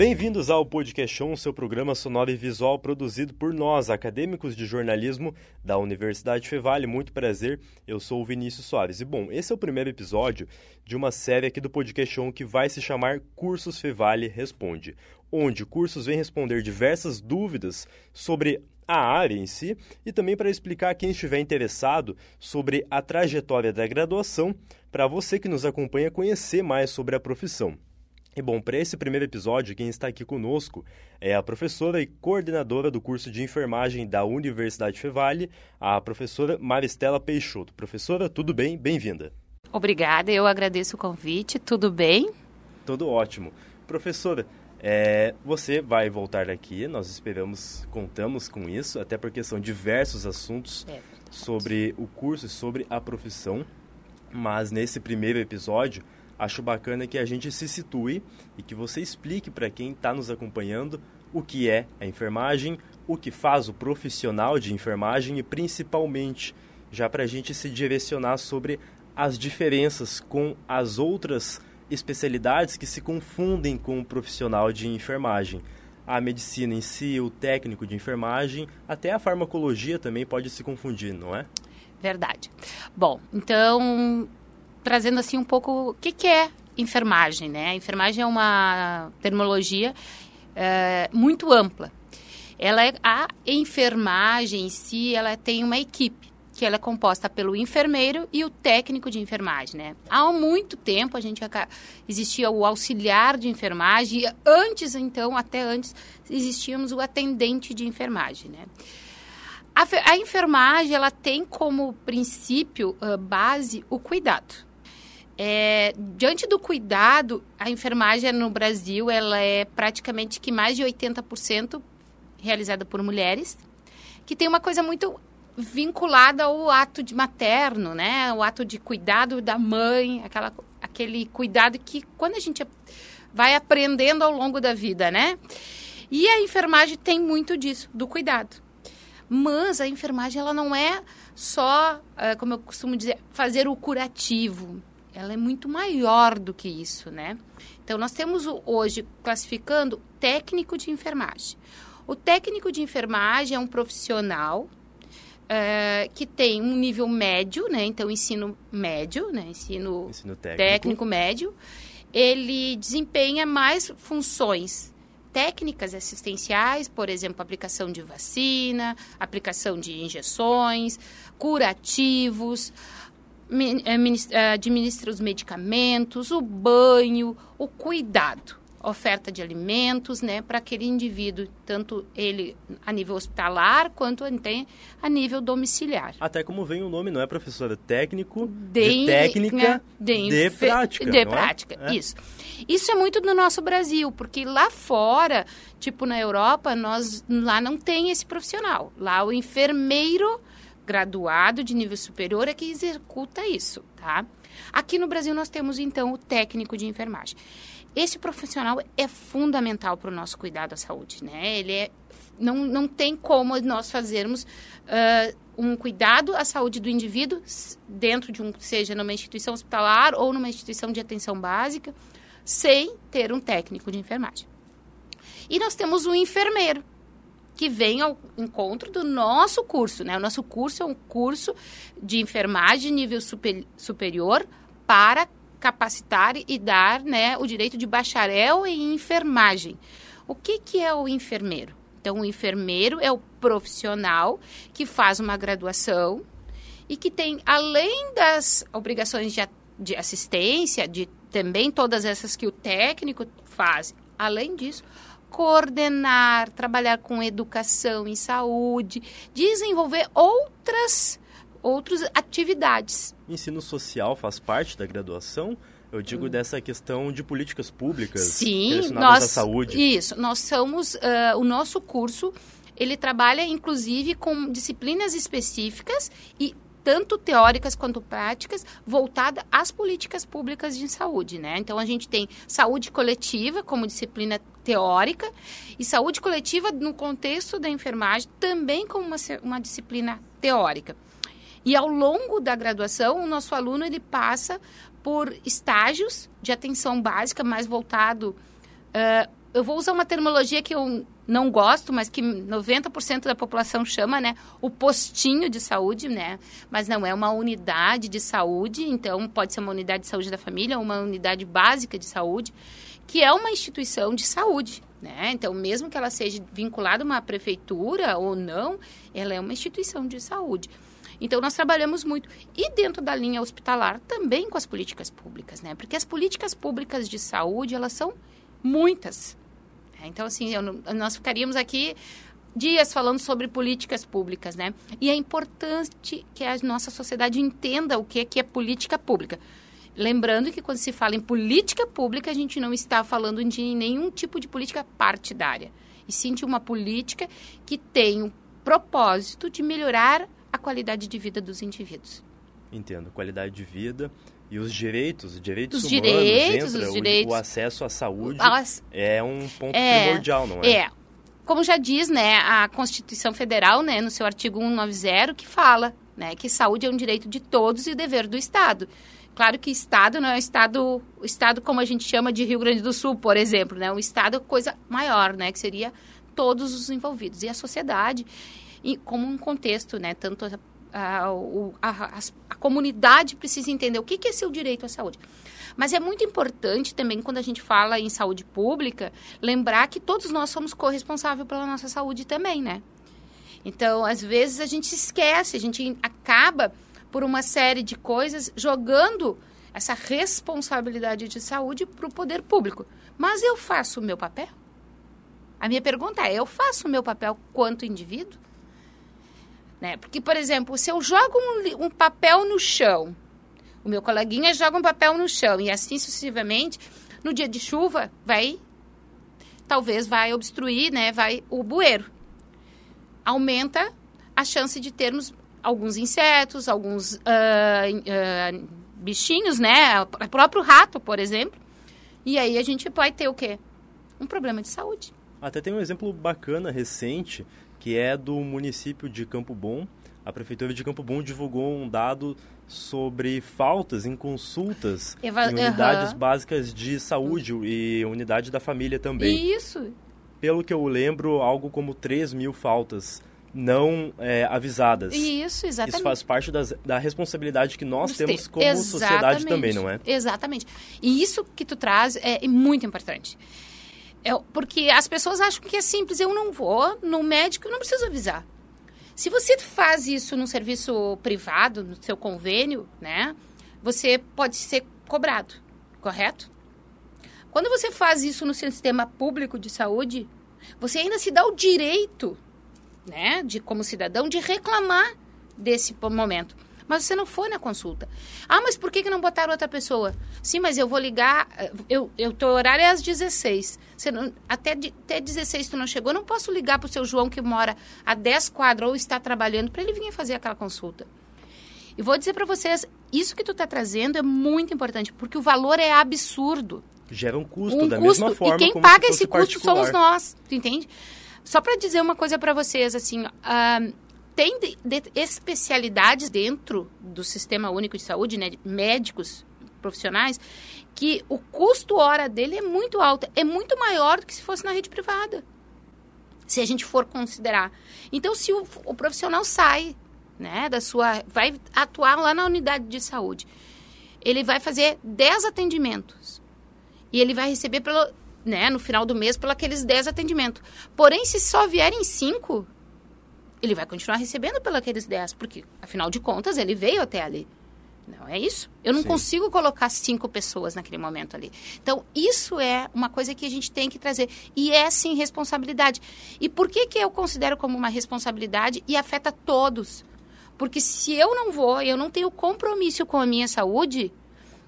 Bem-vindos ao Podcast Show, seu programa sonoro e visual produzido por nós, acadêmicos de jornalismo da Universidade Fevale. Muito prazer, eu sou o Vinícius Soares. E bom, esse é o primeiro episódio de uma série aqui do Podcast Show que vai se chamar Cursos Fevale Responde, onde cursos vêm responder diversas dúvidas sobre a área em si e também para explicar quem estiver interessado sobre a trajetória da graduação, para você que nos acompanha conhecer mais sobre a profissão. E bom, para esse primeiro episódio, quem está aqui conosco é a professora e coordenadora do curso de enfermagem da Universidade Fevale, a professora Maristela Peixoto. Professora, tudo bem? Bem-vinda. Obrigada, eu agradeço o convite. Tudo bem? Tudo ótimo. Professora, é, você vai voltar aqui, nós esperamos, contamos com isso, até porque são diversos assuntos é sobre o curso e sobre a profissão. Mas nesse primeiro episódio, acho bacana que a gente se situe e que você explique para quem está nos acompanhando o que é a enfermagem, o que faz o profissional de enfermagem e principalmente já para a gente se direcionar sobre as diferenças com as outras especialidades que se confundem com o profissional de enfermagem. A medicina em si, o técnico de enfermagem, até a farmacologia também pode se confundir, não é? Verdade. Bom, então trazendo assim um pouco o que, que é enfermagem, né? A enfermagem é uma terminologia é, muito ampla. Ela é, a enfermagem em si, ela tem uma equipe que ela é composta pelo enfermeiro e o técnico de enfermagem, né? Há muito tempo a gente existia o auxiliar de enfermagem, e antes então, até antes, existíamos o atendente de enfermagem, né? A, a enfermagem ela tem como princípio uh, base o cuidado. É, diante do cuidado, a enfermagem no Brasil ela é praticamente que mais de 80% realizada por mulheres, que tem uma coisa muito vinculada ao ato de materno, né? O ato de cuidado da mãe, aquela, aquele cuidado que quando a gente vai aprendendo ao longo da vida, né? E a enfermagem tem muito disso, do cuidado. Mas a enfermagem ela não é só, é, como eu costumo dizer, fazer o curativo ela é muito maior do que isso, né? Então, nós temos hoje classificando técnico de enfermagem. O técnico de enfermagem é um profissional uh, que tem um nível médio, né? Então, ensino médio, né? Ensino, ensino técnico. técnico médio. Ele desempenha mais funções técnicas assistenciais, por exemplo, aplicação de vacina, aplicação de injeções, curativos, administra os medicamentos, o banho, o cuidado, oferta de alimentos, né, para aquele indivíduo, tanto ele a nível hospitalar quanto a nível domiciliar. Até como vem o nome, não é professora? Técnico de, de técnica de, de prática. De prática, é? isso. Isso é muito do nosso Brasil, porque lá fora, tipo na Europa, nós lá não tem esse profissional. Lá o enfermeiro graduado de nível superior é que executa isso, tá? Aqui no Brasil nós temos então o técnico de enfermagem. Esse profissional é fundamental para o nosso cuidado à saúde, né? Ele é, não, não tem como nós fazermos uh, um cuidado à saúde do indivíduo dentro de um, seja numa instituição hospitalar ou numa instituição de atenção básica, sem ter um técnico de enfermagem. E nós temos um enfermeiro, que vem ao encontro do nosso curso, né? O nosso curso é um curso de enfermagem nível super, superior para capacitar e dar né, o direito de bacharel em enfermagem. O que, que é o enfermeiro? Então, o enfermeiro é o profissional que faz uma graduação e que tem, além das obrigações de, de assistência, de também todas essas que o técnico faz, além disso, coordenar, trabalhar com educação em saúde, desenvolver outras outras atividades. Ensino social faz parte da graduação? Eu digo hum. dessa questão de políticas públicas Sim, nós, à saúde. Isso, nós somos, uh, o nosso curso, ele trabalha inclusive com disciplinas específicas e tanto teóricas quanto práticas, voltada às políticas públicas de saúde, né? Então a gente tem saúde coletiva como disciplina teórica e saúde coletiva no contexto da enfermagem também como uma, uma disciplina teórica. E ao longo da graduação, o nosso aluno ele passa por estágios de atenção básica mais voltado uh, eu vou usar uma terminologia que eu não gosto, mas que 90% da população chama, né? O postinho de saúde, né? Mas não é uma unidade de saúde, então pode ser uma unidade de saúde da família, uma unidade básica de saúde, que é uma instituição de saúde, né? Então, mesmo que ela seja vinculada a uma prefeitura ou não, ela é uma instituição de saúde. Então, nós trabalhamos muito. E dentro da linha hospitalar, também com as políticas públicas, né? Porque as políticas públicas de saúde, elas são muitas. É, então, assim, eu, nós ficaríamos aqui dias falando sobre políticas públicas, né? E é importante que a nossa sociedade entenda o que é, que é política pública. Lembrando que quando se fala em política pública, a gente não está falando de nenhum tipo de política partidária, e sim de uma política que tem o propósito de melhorar a qualidade de vida dos indivíduos. Entendo, qualidade de vida e os direitos, direitos os humanos, direitos, entra, os direitos, o, o acesso à saúde As, é um ponto é, primordial, não é? É. Como já diz, né, a Constituição Federal, né, no seu artigo 190, que fala, né, que saúde é um direito de todos e dever do Estado. Claro que Estado não é o Estado, o Estado como a gente chama de Rio Grande do Sul, por exemplo, né, o Estado é coisa maior, né, que seria todos os envolvidos e a sociedade e como um contexto, né, tanto a, a, a, comunidade precisa entender o que, que é seu direito à saúde. Mas é muito importante também, quando a gente fala em saúde pública, lembrar que todos nós somos corresponsáveis pela nossa saúde também, né? Então, às vezes a gente esquece, a gente acaba por uma série de coisas jogando essa responsabilidade de saúde para o poder público. Mas eu faço o meu papel? A minha pergunta é: eu faço o meu papel quanto indivíduo? Né? Porque, por exemplo, se eu jogo um, um papel no chão, o meu coleguinha joga um papel no chão e assim sucessivamente, no dia de chuva, vai, talvez vai obstruir, né? Vai o bueiro. Aumenta a chance de termos alguns insetos, alguns uh, uh, bichinhos, né? O próprio rato, por exemplo. E aí a gente vai ter o quê? Um problema de saúde. Até tem um exemplo bacana, recente, que é do município de Campo Bom. A Prefeitura de Campo Bom divulgou um dado sobre faltas em consultas Eva... em unidades uhum. básicas de saúde e unidade da família também. Isso! Pelo que eu lembro, algo como 3 mil faltas não é, avisadas. Isso, exatamente. Isso faz parte das, da responsabilidade que nós temos como exatamente. sociedade também, não é? Exatamente. E isso que tu traz é muito importante. É, porque as pessoas acham que é simples. Eu não vou no médico, eu não preciso avisar. Se você faz isso no serviço privado, no seu convênio, né? Você pode ser cobrado, correto? Quando você faz isso no sistema público de saúde, você ainda se dá o direito, né, de como cidadão, de reclamar desse momento mas você não foi na consulta. Ah, mas por que, que não botaram outra pessoa? Sim, mas eu vou ligar, eu, eu tô horário é às 16. Você não, até, até 16 tu não chegou, eu não posso ligar para o seu João que mora a 10 quadras ou está trabalhando para ele vir fazer aquela consulta. E vou dizer para vocês, isso que tu está trazendo é muito importante, porque o valor é absurdo. Gera um custo, um da custo, mesma forma E quem paga esse custo particular. somos nós, tu entende? Só para dizer uma coisa para vocês, assim, uh, tem de, de especialidades dentro do Sistema Único de Saúde, né, médicos profissionais, que o custo hora dele é muito alto, é muito maior do que se fosse na rede privada. Se a gente for considerar. Então, se o, o profissional sai, né, da sua, vai atuar lá na unidade de saúde, ele vai fazer 10 atendimentos. E ele vai receber pelo, né, no final do mês pelos aqueles 10 atendimentos. Porém, se só vierem 5, ele vai continuar recebendo pelos 10, porque, afinal de contas, ele veio até ali. Não é isso? Eu não Sim. consigo colocar cinco pessoas naquele momento ali. Então, isso é uma coisa que a gente tem que trazer. E é, sim, responsabilidade. E por que, que eu considero como uma responsabilidade e afeta todos? Porque se eu não vou, eu não tenho compromisso com a minha saúde,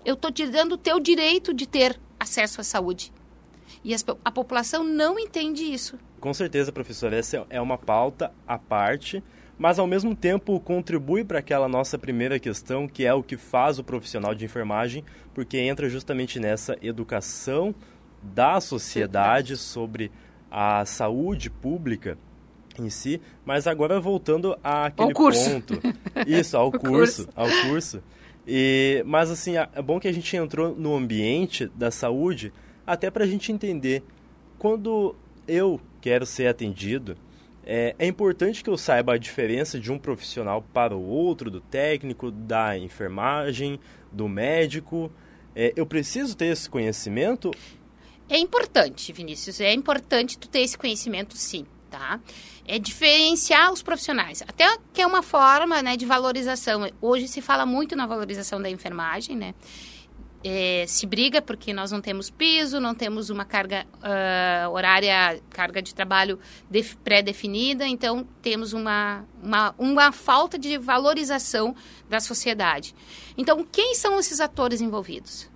eu estou te dando o teu direito de ter acesso à saúde. E a população não entende isso. Com certeza, professor, essa é uma pauta à parte, mas ao mesmo tempo contribui para aquela nossa primeira questão, que é o que faz o profissional de enfermagem, porque entra justamente nessa educação da sociedade sobre a saúde pública em si, mas agora voltando àquele ponto. Isso, ao curso, curso, ao curso. E, mas assim, é bom que a gente entrou no ambiente da saúde até para a gente entender quando eu quero ser atendido, é, é, importante que eu saiba a diferença de um profissional para o outro, do técnico, da enfermagem, do médico. É, eu preciso ter esse conhecimento? É importante, Vinícius. É importante tu ter esse conhecimento, sim, tá? É diferenciar os profissionais. Até que é uma forma, né, de valorização. Hoje se fala muito na valorização da enfermagem, né? É, se briga porque nós não temos piso, não temos uma carga uh, horária, carga de trabalho pré-definida, então temos uma, uma, uma falta de valorização da sociedade. Então, quem são esses atores envolvidos?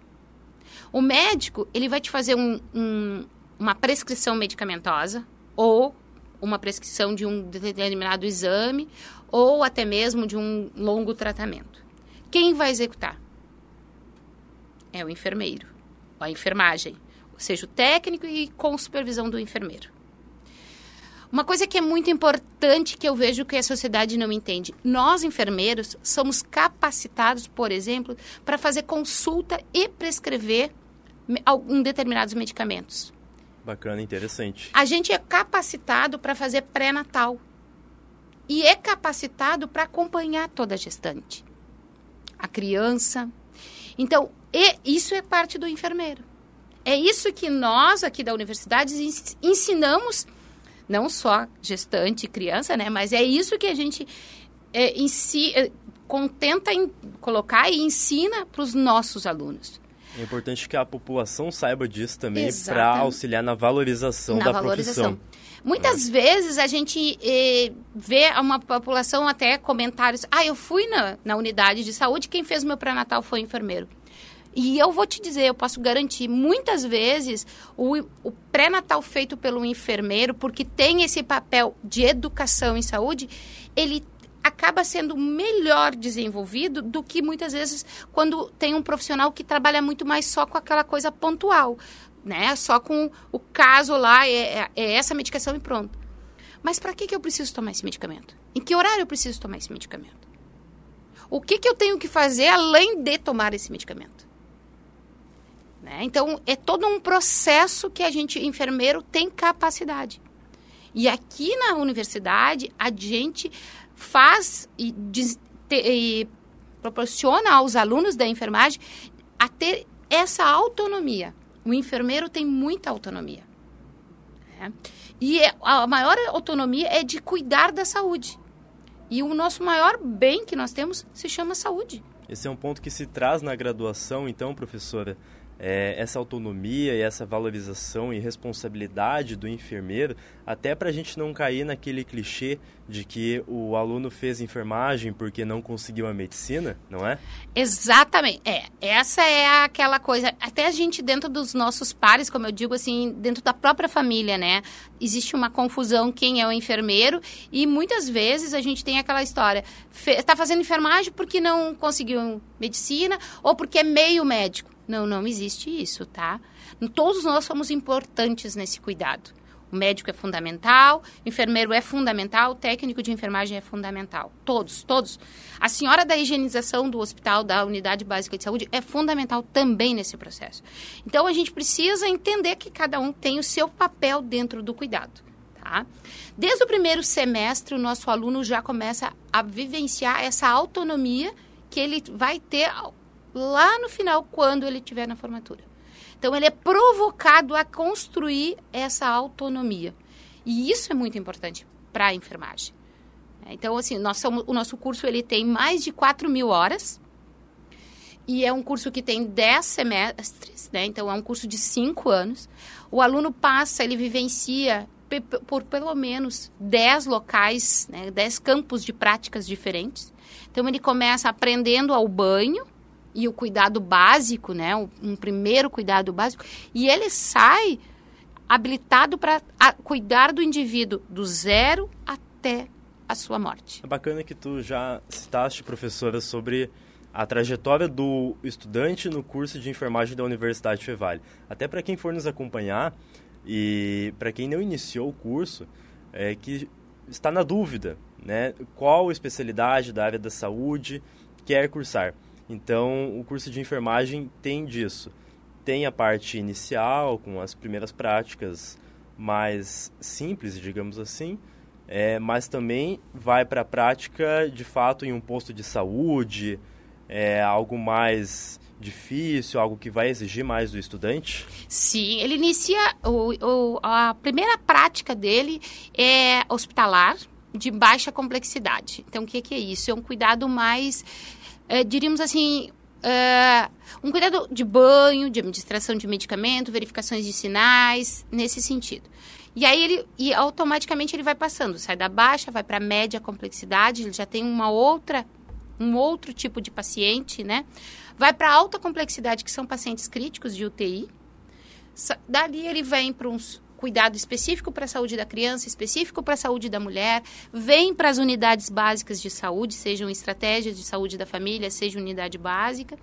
O médico, ele vai te fazer um, um, uma prescrição medicamentosa ou uma prescrição de um determinado exame ou até mesmo de um longo tratamento. Quem vai executar? É o enfermeiro, a enfermagem, ou seja, o técnico e com supervisão do enfermeiro. Uma coisa que é muito importante que eu vejo que a sociedade não entende: nós enfermeiros somos capacitados, por exemplo, para fazer consulta e prescrever algum determinados medicamentos. Bacana, interessante. A gente é capacitado para fazer pré-natal e é capacitado para acompanhar toda a gestante, a criança. Então, e isso é parte do enfermeiro. É isso que nós aqui da universidade ensinamos, não só gestante e criança, né? Mas é isso que a gente é, em si, é, contenta em colocar e ensina para os nossos alunos. É importante que a população saiba disso também para auxiliar na valorização na da valorização. profissão. Muitas é. vezes a gente eh, vê uma população até comentários. Ah, eu fui na, na unidade de saúde, quem fez meu pré-natal foi o enfermeiro. E eu vou te dizer, eu posso garantir, muitas vezes o, o pré-natal feito pelo enfermeiro, porque tem esse papel de educação em saúde, ele acaba sendo melhor desenvolvido do que muitas vezes quando tem um profissional que trabalha muito mais só com aquela coisa pontual, né? Só com o caso lá, é, é, é essa medicação e pronto. Mas para que, que eu preciso tomar esse medicamento? Em que horário eu preciso tomar esse medicamento? O que, que eu tenho que fazer além de tomar esse medicamento? Né? Então, é todo um processo que a gente, enfermeiro, tem capacidade. E aqui na universidade, a gente faz e, te, e proporciona aos alunos da enfermagem a ter essa autonomia. O enfermeiro tem muita autonomia. Né? E é, a maior autonomia é de cuidar da saúde. E o nosso maior bem que nós temos se chama saúde. Esse é um ponto que se traz na graduação, então, professora é, essa autonomia e essa valorização e responsabilidade do enfermeiro, até para a gente não cair naquele clichê de que o aluno fez enfermagem porque não conseguiu a medicina, não é? Exatamente. É, essa é aquela coisa. Até a gente dentro dos nossos pares, como eu digo assim, dentro da própria família, né? Existe uma confusão quem é o enfermeiro e muitas vezes a gente tem aquela história. Está fazendo enfermagem porque não conseguiu medicina ou porque é meio médico. Não, não existe isso, tá? Todos nós somos importantes nesse cuidado. O médico é fundamental, o enfermeiro é fundamental, o técnico de enfermagem é fundamental. Todos, todos. A senhora da higienização do hospital, da unidade básica de saúde, é fundamental também nesse processo. Então, a gente precisa entender que cada um tem o seu papel dentro do cuidado. Tá? Desde o primeiro semestre, o nosso aluno já começa a vivenciar essa autonomia que ele vai ter lá no final, quando ele estiver na formatura. Então, ele é provocado a construir essa autonomia. E isso é muito importante para a enfermagem. Então, assim, nós somos, o nosso curso ele tem mais de 4 mil horas. E é um curso que tem 10 semestres, né? Então, é um curso de 5 anos. O aluno passa, ele vivencia por pelo menos 10 locais, né? 10 campos de práticas diferentes. Então, ele começa aprendendo ao banho, e o cuidado básico, né? Um primeiro cuidado básico. E ele sai habilitado para cuidar do indivíduo do zero até a sua morte. É bacana que tu já citaste, professora, sobre a trajetória do estudante no curso de enfermagem da Universidade Fevale. Até para quem for nos acompanhar e para quem não iniciou o curso, é que está na dúvida, né? Qual especialidade da área da saúde quer cursar? Então, o curso de enfermagem tem disso. Tem a parte inicial, com as primeiras práticas mais simples, digamos assim, é, mas também vai para a prática de fato em um posto de saúde, é, algo mais difícil, algo que vai exigir mais do estudante? Sim, ele inicia o, o, a primeira prática dele é hospitalar de baixa complexidade. Então, o que, que é isso? É um cuidado mais, é, diríamos assim, é, um cuidado de banho, de administração de medicamento, verificações de sinais, nesse sentido. E aí ele e automaticamente ele vai passando, sai da baixa, vai para a média complexidade, ele já tem uma outra um outro tipo de paciente, né? Vai para alta complexidade, que são pacientes críticos de UTI. Dali ele vem para um cuidado específico para a saúde da criança, específico para a saúde da mulher, vem para as unidades básicas de saúde, sejam estratégias de saúde da família, seja unidade básica.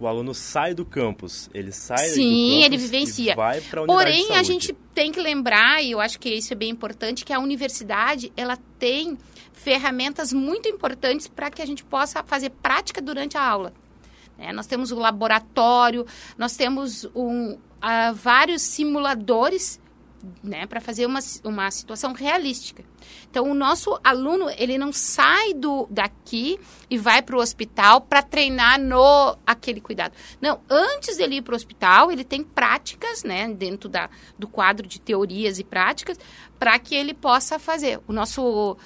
O aluno sai do campus, ele sai Sim, do campus ele vivencia. Vai para a Porém, a gente tem que lembrar, e eu acho que isso é bem importante, que a universidade ela tem ferramentas muito importantes para que a gente possa fazer prática durante a aula. É, nós temos o laboratório, nós temos um, uh, vários simuladores né, para fazer uma, uma situação realística. Então, o nosso aluno, ele não sai do, daqui e vai para o hospital para treinar no aquele cuidado. Não, antes dele ir para o hospital, ele tem práticas, né, dentro da, do quadro de teorias e práticas, para que ele possa fazer. O nosso,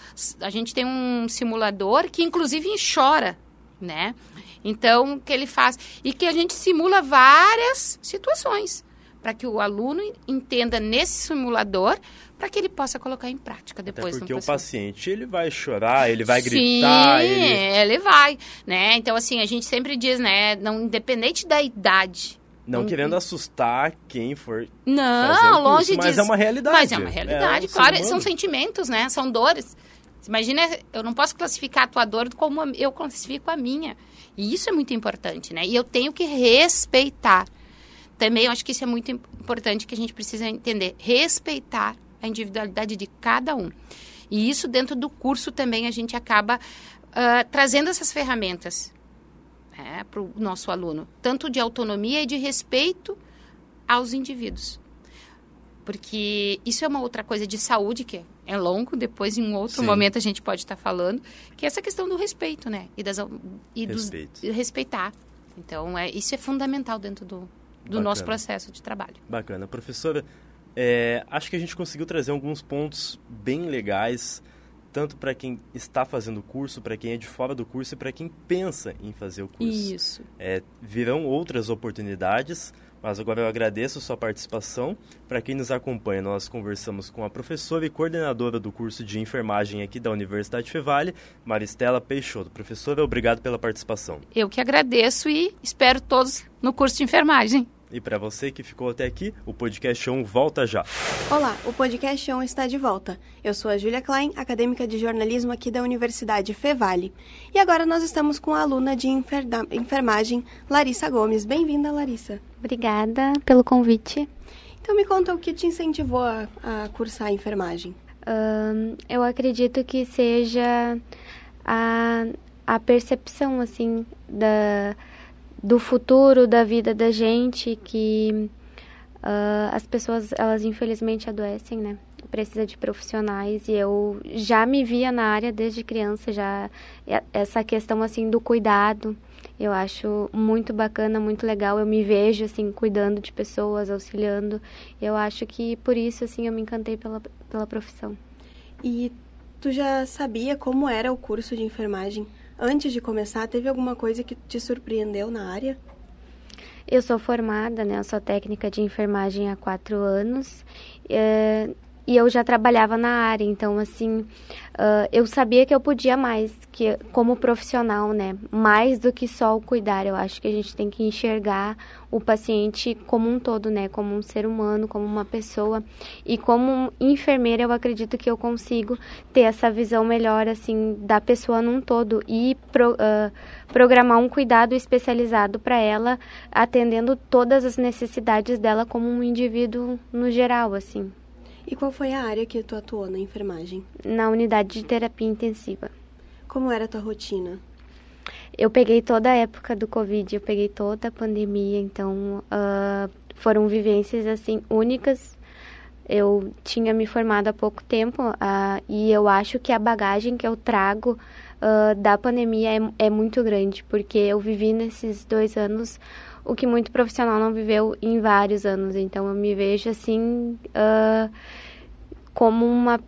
a gente tem um simulador que, inclusive, chora, né? Então, que ele faz? E que a gente simula várias situações para que o aluno entenda nesse simulador para que ele possa colocar em prática depois. Até porque o paciente ele vai chorar, ele vai gritar, Sim, ele... ele vai, né? Então assim a gente sempre diz, né, não independente da idade. Não, querendo assustar quem for. Não, fazer o curso, longe mas disso. é uma realidade. Mas é uma realidade, É um claro. São sentimentos, né? São dores. Imagina, eu não posso classificar a tua dor como eu classifico a minha. E isso é muito importante, né? E eu tenho que respeitar. Também acho que isso é muito importante que a gente precisa entender. Respeitar a individualidade de cada um. E isso dentro do curso também a gente acaba uh, trazendo essas ferramentas né, para o nosso aluno. Tanto de autonomia e de respeito aos indivíduos. Porque isso é uma outra coisa de saúde que é longo, depois em um outro Sim. momento a gente pode estar falando, que é essa questão do respeito, né? E, das, e dos, Respeito. e respeitar. Então, é, isso é fundamental dentro do, do Bacana. nosso processo de trabalho. Bacana. Professora, é, acho que a gente conseguiu trazer alguns pontos bem legais, tanto para quem está fazendo o curso, para quem é de fora do curso e para quem pensa em fazer o curso. Isso. É, virão outras oportunidades, mas agora eu agradeço a sua participação. Para quem nos acompanha, nós conversamos com a professora e coordenadora do curso de enfermagem aqui da Universidade Fevale, Maristela Peixoto. Professora, obrigado pela participação. Eu que agradeço e espero todos no curso de enfermagem. E para você que ficou até aqui, o podcast 1 volta já. Olá, o podcast On está de volta. Eu sou a Júlia Klein, acadêmica de jornalismo aqui da Universidade Fevale. E agora nós estamos com a aluna de enferda- enfermagem, Larissa Gomes. Bem-vinda, Larissa. Obrigada pelo convite. Então me conta o que te incentivou a, a cursar a enfermagem. Eu acredito que seja a, a percepção, assim, da, do futuro, da vida da gente, que ah, as pessoas, elas infelizmente adoecem, né? Precisa de profissionais e eu já me via na área desde criança, já essa questão, assim, do cuidado, eu acho muito bacana, muito legal. Eu me vejo, assim, cuidando de pessoas, auxiliando. Eu acho que por isso, assim, eu me encantei pela, pela profissão. E tu já sabia como era o curso de enfermagem? Antes de começar, teve alguma coisa que te surpreendeu na área? Eu sou formada, né? Eu sou técnica de enfermagem há quatro anos. eh, e eu já trabalhava na área, então, assim, ah, eu sabia que eu podia mais, que como profissional, né? Mais do que só o cuidar. Eu acho que a gente tem que enxergar o paciente como um todo, né? Como um ser humano, como uma pessoa. E como enfermeira, eu acredito que eu consigo ter essa visão melhor, assim, da pessoa num todo e pro- ah, programar um cuidado especializado para ela, atendendo todas as necessidades dela como um indivíduo no geral, assim, E qual foi a área que tu atuou na enfermagem? na unidade de terapia intensiva. Como era a tua rotina? Eu peguei toda a época do Covid, eu peguei toda a pandemia, então ah, foram vivências assim únicas Eu tinha me formado há pouco tempo uh, e eu acho que a bagagem que eu trago uh, da pandemia é, é muito grande, porque eu vivi nesses dois anos o que muito profissional não viveu em vários anos. Então eu me vejo assim uh, como uma,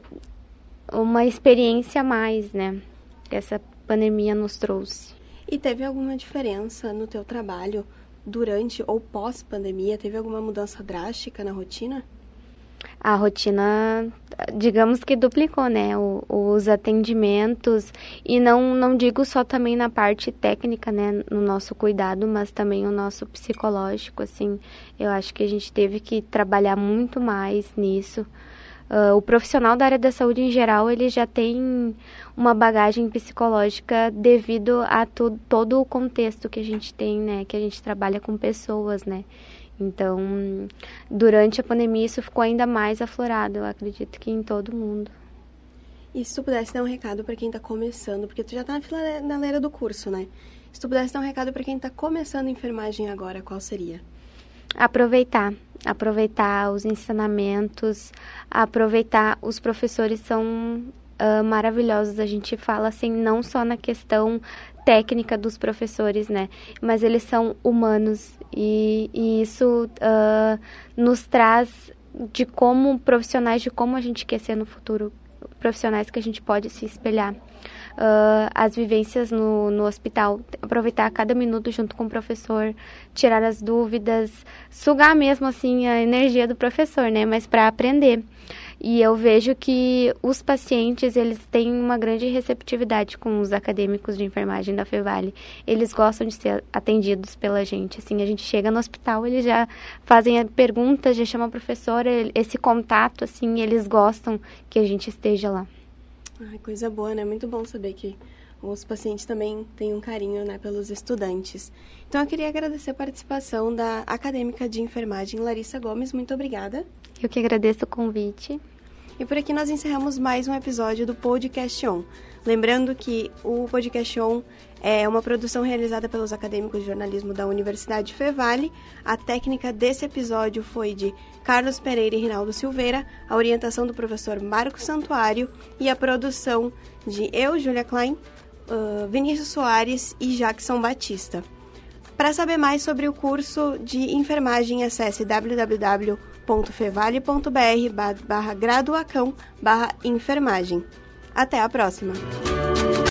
uma experiência a mais, né? Que essa pandemia nos trouxe. E teve alguma diferença no teu trabalho durante ou pós-pandemia? Teve alguma mudança drástica na rotina? A rotina, digamos que duplicou, né? O, os atendimentos e não não digo só também na parte técnica, né? No nosso cuidado, mas também o nosso psicológico, assim. Eu acho que a gente teve que trabalhar muito mais nisso. Uh, o profissional da área da saúde em geral ele já tem uma bagagem psicológica devido a tu, todo o contexto que a gente tem, né? Que a gente trabalha com pessoas, né? Então, durante a pandemia isso ficou ainda mais aflorado, eu acredito que em todo mundo. E se tu pudesse dar um recado para quem está começando, porque tu já está na finaleira do curso, né? Se tu pudesse dar um recado para quem está começando enfermagem agora, qual seria? Aproveitar, aproveitar os ensinamentos, aproveitar os professores são uh, maravilhosos. A gente fala assim, não só na questão técnica dos professores, né? Mas eles são humanos e, e isso uh, nos traz de como profissionais, de como a gente quer ser no futuro, profissionais que a gente pode se espelhar. Uh, as vivências no, no hospital, aproveitar cada minuto junto com o professor, tirar as dúvidas, sugar mesmo assim a energia do professor, né? Mas para aprender. E eu vejo que os pacientes, eles têm uma grande receptividade com os acadêmicos de enfermagem da Fevale. Eles gostam de ser atendidos pela gente. Assim, a gente chega no hospital, eles já fazem perguntas, já chamam a professora, esse contato, assim, eles gostam que a gente esteja lá. Ai, coisa boa, né? Muito bom saber que os pacientes também têm um carinho né, pelos estudantes. Então, eu queria agradecer a participação da acadêmica de enfermagem Larissa Gomes. Muito obrigada. Eu que agradeço o convite. E por aqui nós encerramos mais um episódio do Podcast On. Lembrando que o Podcast On é uma produção realizada pelos acadêmicos de jornalismo da Universidade Fevale. A técnica desse episódio foi de Carlos Pereira e Rinaldo Silveira, a orientação do professor Marcos Santuário e a produção de eu, Julia Klein, uh, Vinícius Soares e Jackson Batista. Para saber mais sobre o curso de enfermagem, acesse www www.fevale.br barra graduacão barra enfermagem. Até a próxima!